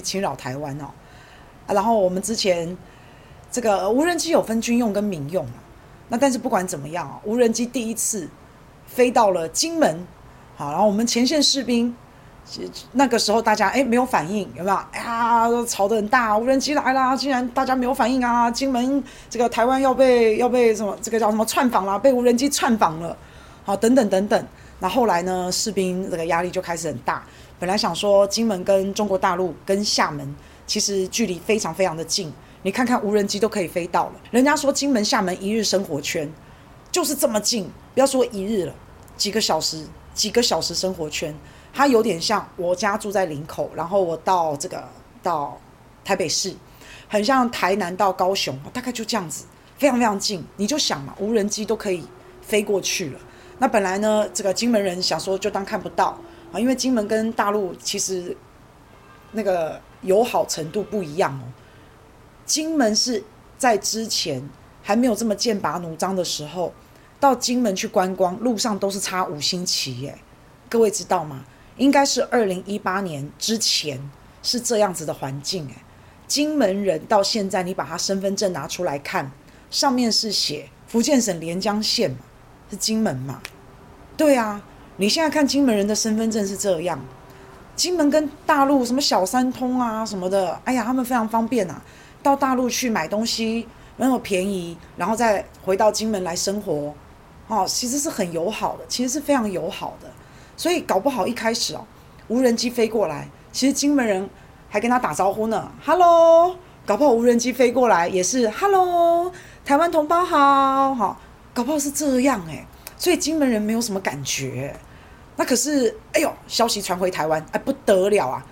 侵扰台湾哦。然后我们之前这个无人机有分军用跟民用嘛，那但是不管怎么样，无人机第一次飞到了金门，好，然后我们前线士兵。那个时候大家哎没有反应，有没有？哎呀，吵得很大，无人机来了，竟然大家没有反应啊！金门这个台湾要被要被什么？这个叫什么串访了？被无人机串访了，好，等等等等。那后来呢？士兵这个压力就开始很大。本来想说金门跟中国大陆跟厦门其实距离非常非常的近，你看看无人机都可以飞到了。人家说金门厦门一日生活圈就是这么近，不要说一日了，几个小时几个小时生活圈。它有点像我家住在林口，然后我到这个到台北市，很像台南到高雄，大概就这样子，非常非常近。你就想嘛，无人机都可以飞过去了。那本来呢，这个金门人想说就当看不到因为金门跟大陆其实那个友好程度不一样哦。金门是在之前还没有这么剑拔弩张的时候，到金门去观光，路上都是插五星旗耶，各位知道吗？应该是二零一八年之前是这样子的环境诶，金门人到现在，你把他身份证拿出来看，上面是写福建省连江县嘛，是金门嘛？对啊，你现在看金门人的身份证是这样，金门跟大陆什么小三通啊什么的，哎呀，他们非常方便啊，到大陆去买东西那么便宜，然后再回到金门来生活，哦，其实是很友好的，其实是非常友好的。所以搞不好一开始哦，无人机飞过来，其实金门人还跟他打招呼呢，Hello，搞不好无人机飞过来也是 Hello，台湾同胞好，好，搞不好是这样诶。所以金门人没有什么感觉。那可是，哎呦，消息传回台湾，哎不得了啊，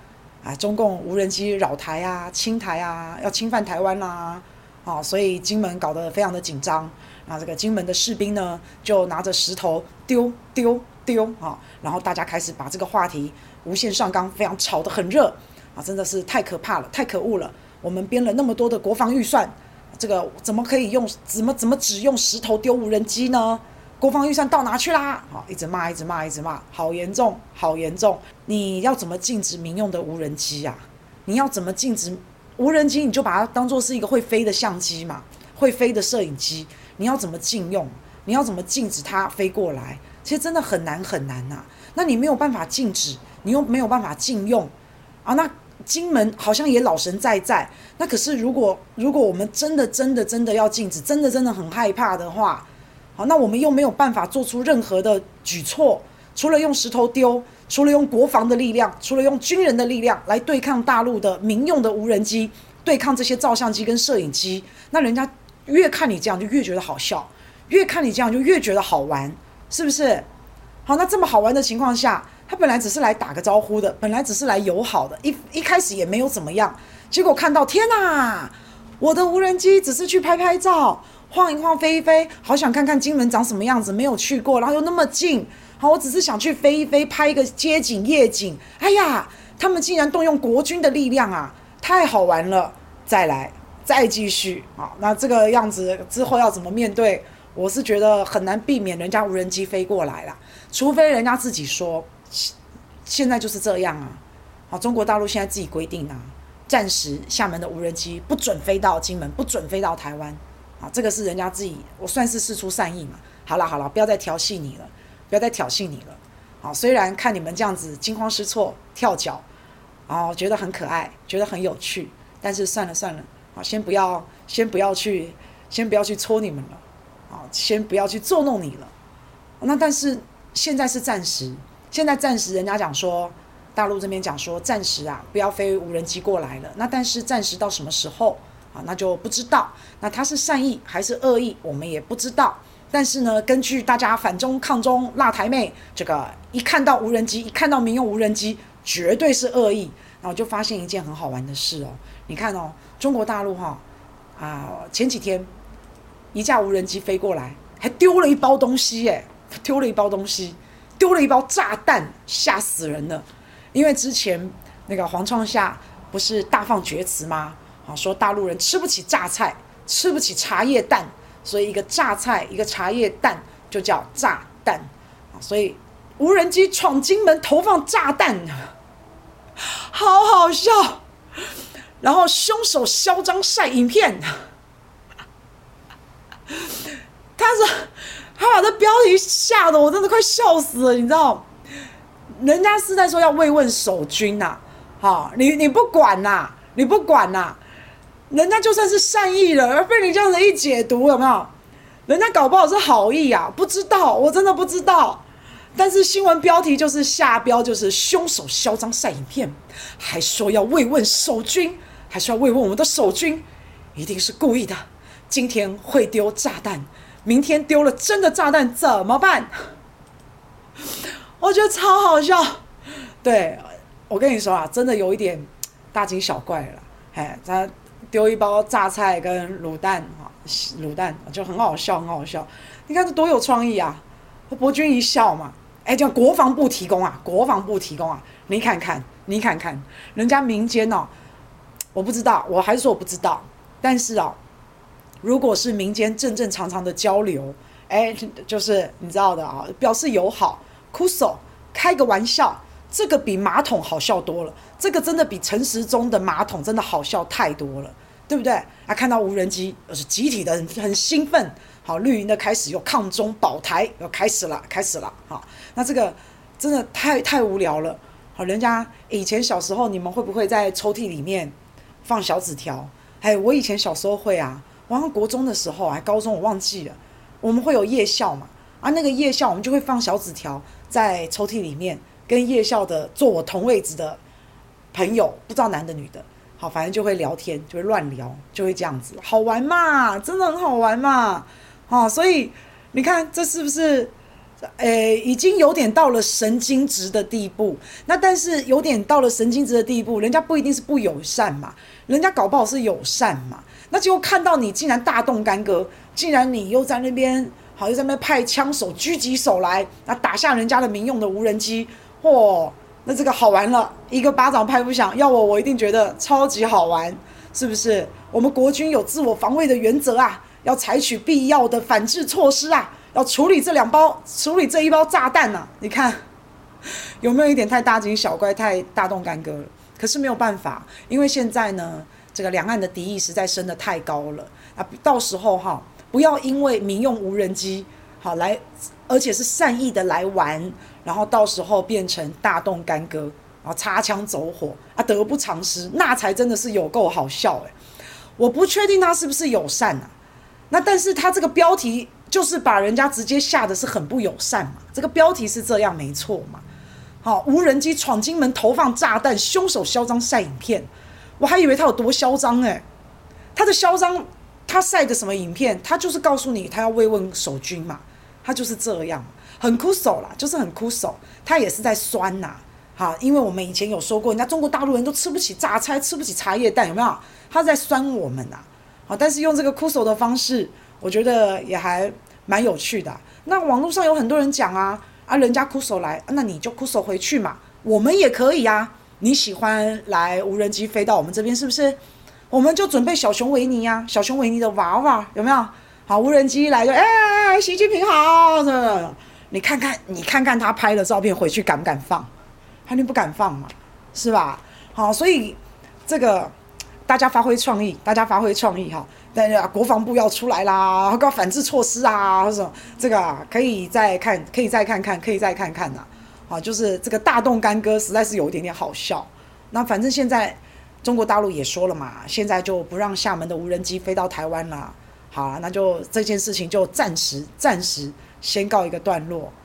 啊，中共无人机扰台啊，侵台啊，要侵犯台湾啦，啊，所以金门搞得非常的紧张，那这个金门的士兵呢，就拿着石头丢丢。丢啊！然后大家开始把这个话题无限上纲，非常吵得很热啊！真的是太可怕了，太可恶了！我们编了那么多的国防预算，这个怎么可以用？怎么怎么只用石头丢无人机呢？国防预算到哪去啦？好，一直骂，一直骂，一直骂，好严重，好严重！你要怎么禁止民用的无人机呀？你要怎么禁止无人机？你就把它当做是一个会飞的相机嘛，会飞的摄影机，你要怎么禁用？你要怎么禁止它飞过来？其实真的很难很难呐，那你没有办法禁止，你又没有办法禁用，啊，那金门好像也老神在在，那可是如果如果我们真的真的真的要禁止，真的真的很害怕的话，好，那我们又没有办法做出任何的举措，除了用石头丢，除了用国防的力量，除了用军人的力量来对抗大陆的民用的无人机，对抗这些照相机跟摄影机，那人家越看你这样就越觉得好笑，越看你这样就越觉得好玩。是不是？好，那这么好玩的情况下，他本来只是来打个招呼的，本来只是来友好的，一一开始也没有怎么样，结果看到天哪，我的无人机只是去拍拍照，晃一晃，飞一飞，好想看看金门长什么样子，没有去过，然后又那么近，好，我只是想去飞一飞，拍一个街景夜景，哎呀，他们竟然动用国军的力量啊，太好玩了，再来，再继续，好，那这个样子之后要怎么面对？我是觉得很难避免人家无人机飞过来了，除非人家自己说，现在就是这样啊。好，中国大陆现在自己规定啊，暂时厦门的无人机不准飞到金门，不准飞到台湾。啊，这个是人家自己，我算是事出善意嘛。好了好了，不要再调戏你了，不要再挑衅你了。好，虽然看你们这样子惊慌失措、跳脚，哦，觉得很可爱，觉得很有趣，但是算了算了，好，先不要，先不要去，先不要去戳你们了。啊，先不要去捉弄你了。那但是现在是暂时，现在暂时人家讲说，大陆这边讲说暂时啊，不要飞无人机过来了。那但是暂时到什么时候啊？那就不知道。那他是善意还是恶意，我们也不知道。但是呢，根据大家反中抗中辣台妹这个一看到无人机，一看到民用无人机，绝对是恶意。然后就发现一件很好玩的事哦，你看哦，中国大陆哈啊，前几天。一架无人机飞过来，还丢了一包东西，耶，丢了一包东西，丢了一包炸弹，吓死人了。因为之前那个黄创夏不是大放厥词吗？啊，说大陆人吃不起榨菜，吃不起茶叶蛋，所以一个榨菜，一个茶叶蛋就叫炸弹啊。所以无人机闯金门投放炸弹，好好笑，然后凶手嚣张晒影片，他说他把这标题吓得我真的快笑死了，你知道？人家是在说要慰问守军呐，好，你你不管呐，你不管呐，人家就算是善意了，而被你这样子一解读，有没有？人家搞不好是好意啊，不知道，我真的不知道。但是新闻标题就是下标就是凶手嚣张晒影片，还说要慰问守军。还是要慰问我们的守军，一定是故意的。今天会丢炸弹，明天丢了真的炸弹怎么办？我觉得超好笑。对，我跟你说啊，真的有一点大惊小怪了。哎，他丢一包榨菜跟卤蛋啊，卤蛋就很好笑，很好笑。你看这多有创意啊！伯君一笑嘛。哎，叫国防部提供啊，国防部提供啊。你看看，你看看，人家民间哦。我不知道，我还是说我不知道。但是啊，如果是民间正正常常的交流，哎，就是你知道的啊，表示友好，哭手开个玩笑，这个比马桶好笑多了。这个真的比陈时中的马桶真的好笑太多了，对不对？啊，看到无人机，就是集体的很很兴奋。好，绿营的开始又抗中保台，又开始了，开始了。好，那这个真的太太无聊了。好，人家以前小时候，你们会不会在抽屉里面？放小纸条，哎，我以前小时候会啊，我上国中的时候，还高中我忘记了，我们会有夜校嘛，啊，那个夜校我们就会放小纸条在抽屉里面，跟夜校的坐我同位置的朋友，不知道男的女的，好，反正就会聊天，就会乱聊，就会这样子，好玩嘛，真的很好玩嘛，啊，所以你看这是不是？诶，已经有点到了神经质的地步。那但是有点到了神经质的地步，人家不一定是不友善嘛，人家搞不好是友善嘛。那结果看到你竟然大动干戈，竟然你又在那边，好又在那边派枪手、狙击手来，那打下人家的民用的无人机，嚯，那这个好玩了，一个巴掌拍不响。要我，我一定觉得超级好玩，是不是？我们国军有自我防卫的原则啊，要采取必要的反制措施啊。要处理这两包，处理这一包炸弹呢、你看有没有一点太大惊小怪、太大动干戈了？可是没有办法，因为现在呢，这个两岸的敌意实在升得太高了啊！到时候哈，不要因为民用无人机好来，而且是善意的来玩，然后到时候变成大动干戈，然后擦枪走火啊，得不偿失，那才真的是有够好笑诶。我不确定他是不是友善啊，那但是他这个标题。就是把人家直接吓得是很不友善嘛，这个标题是这样没错嘛。好，无人机闯金门投放炸弹，凶手嚣张晒影片，我还以为他有多嚣张诶，他的嚣张，他晒的什么影片？他就是告诉你他要慰问守军嘛，他就是这样，很酷手啦，就是很酷手，他也是在酸呐，好，因为我们以前有说过，人家中国大陆人都吃不起榨菜，吃不起茶叶蛋，有没有？他在酸我们呐，好，但是用这个酷手的方式。我觉得也还蛮有趣的。那网络上有很多人讲啊，啊，人家哭手来，那你就哭手回去嘛。我们也可以啊。你喜欢来无人机飞到我们这边是不是？我们就准备小熊维尼呀，小熊维尼的娃娃有没有？好，无人机来就哎，习近平好，你看看，你看看他拍的照片回去敢不敢放？肯定不敢放嘛，是吧？好，所以这个大家发挥创意，大家发挥创意哈。但是国防部要出来啦，搞反制措施啊，或者什么这个，可以再看，可以再看看，可以再看看呐。好，就是这个大动干戈，实在是有一点点好笑。那反正现在中国大陆也说了嘛，现在就不让厦门的无人机飞到台湾了。好，那就这件事情就暂时暂时先告一个段落。